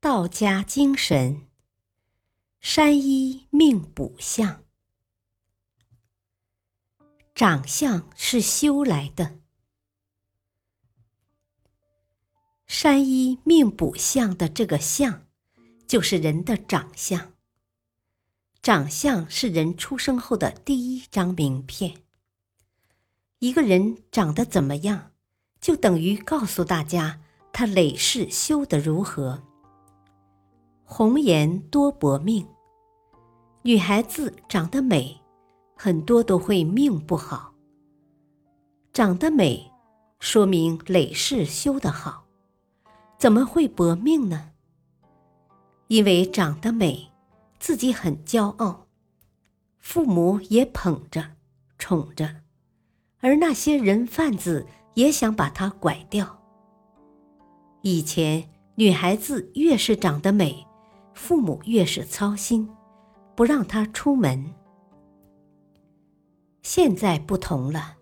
道家精神，山医命卜相，长相是修来的。山医命卜相的这个相，就是人的长相。长相是人出生后的第一张名片。一个人长得怎么样，就等于告诉大家他累世修得如何。红颜多薄命，女孩子长得美，很多都会命不好。长得美，说明累世修得好，怎么会薄命呢？因为长得美，自己很骄傲，父母也捧着、宠着，而那些人贩子也想把她拐掉。以前女孩子越是长得美，父母越是操心，不让他出门。现在不同了，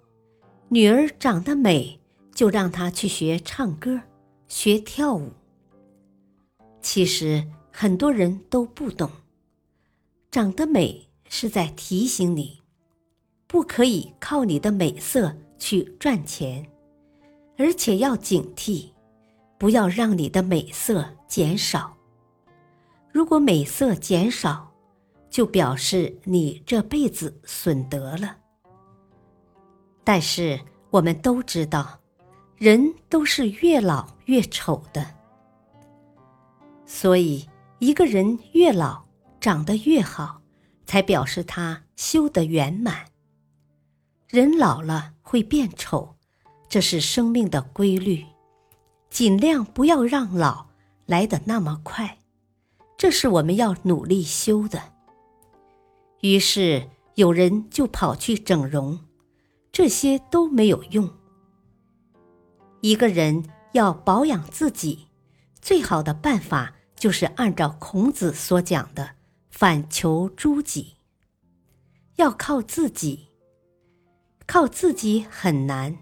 女儿长得美，就让她去学唱歌、学跳舞。其实很多人都不懂，长得美是在提醒你，不可以靠你的美色去赚钱，而且要警惕，不要让你的美色减少。如果美色减少，就表示你这辈子损德了。但是我们都知道，人都是越老越丑的，所以一个人越老长得越好，才表示他修得圆满。人老了会变丑，这是生命的规律，尽量不要让老来得那么快。这是我们要努力修的。于是有人就跑去整容，这些都没有用。一个人要保养自己，最好的办法就是按照孔子所讲的“反求诸己”，要靠自己。靠自己很难，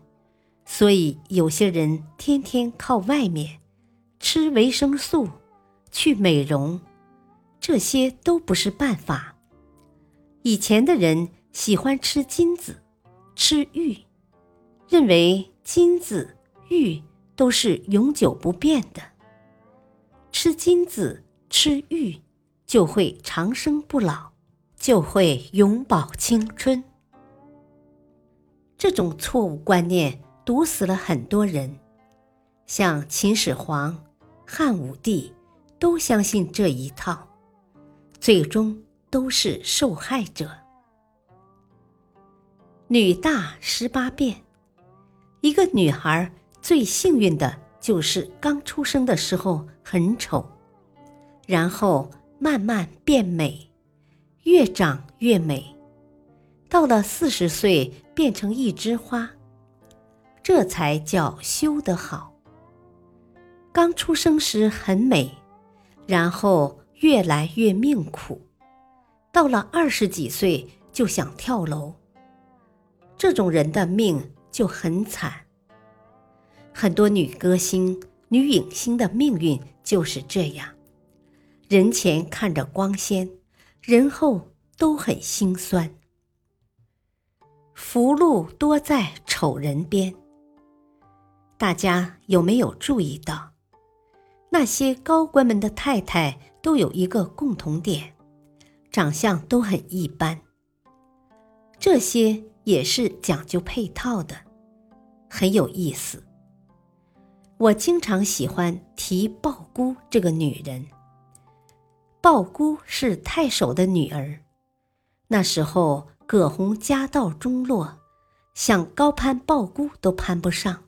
所以有些人天天靠外面吃维生素。去美容，这些都不是办法。以前的人喜欢吃金子、吃玉，认为金子、玉都是永久不变的。吃金子、吃玉就会长生不老，就会永葆青春。这种错误观念毒死了很多人，像秦始皇、汉武帝。都相信这一套，最终都是受害者。女大十八变，一个女孩最幸运的就是刚出生的时候很丑，然后慢慢变美，越长越美，到了四十岁变成一枝花，这才叫修得好。刚出生时很美。然后越来越命苦，到了二十几岁就想跳楼。这种人的命就很惨。很多女歌星、女影星的命运就是这样：人前看着光鲜，人后都很心酸。福禄多在丑人边。大家有没有注意到？那些高官们的太太都有一个共同点，长相都很一般。这些也是讲究配套的，很有意思。我经常喜欢提鲍姑这个女人。鲍姑是太守的女儿，那时候葛洪家道中落，想高攀鲍姑都攀不上。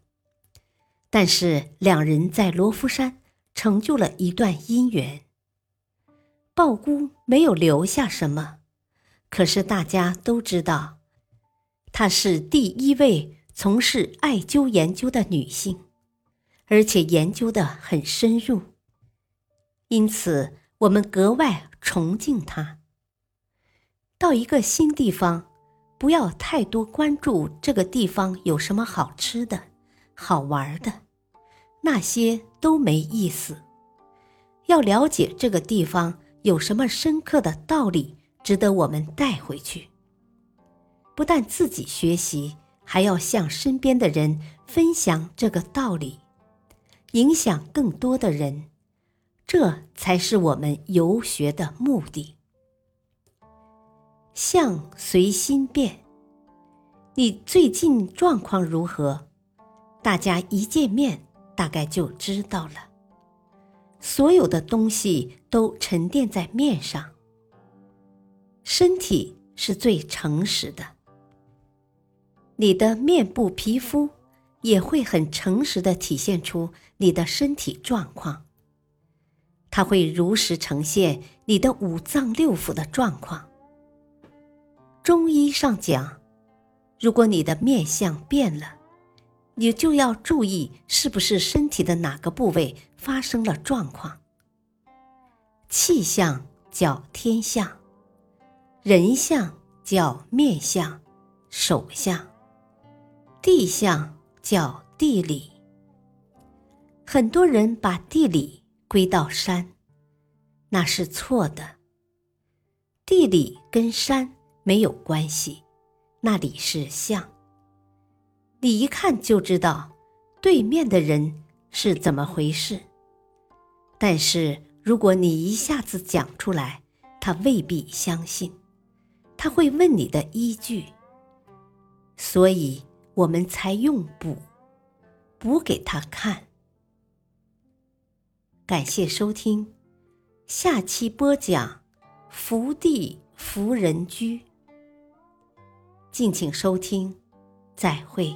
但是两人在罗浮山。成就了一段姻缘。鲍姑没有留下什么，可是大家都知道，她是第一位从事艾灸研究的女性，而且研究的很深入，因此我们格外崇敬她。到一个新地方，不要太多关注这个地方有什么好吃的、好玩的，那些都没意思。要了解这个地方有什么深刻的道理，值得我们带回去。不但自己学习，还要向身边的人分享这个道理，影响更多的人，这才是我们游学的目的。相随心变，你最近状况如何？大家一见面，大概就知道了。所有的东西都沉淀在面上，身体是最诚实的。你的面部皮肤也会很诚实的体现出你的身体状况，它会如实呈现你的五脏六腑的状况。中医上讲，如果你的面相变了，你就要注意是不是身体的哪个部位发生了状况。气象叫天象，人象叫面相、手相，地象叫地理。很多人把地理归到山，那是错的。地理跟山。没有关系，那里是象。你一看就知道对面的人是怎么回事。但是如果你一下子讲出来，他未必相信，他会问你的依据。所以我们才用补，补给他看。感谢收听，下期播讲福地福人居。敬请收听，再会。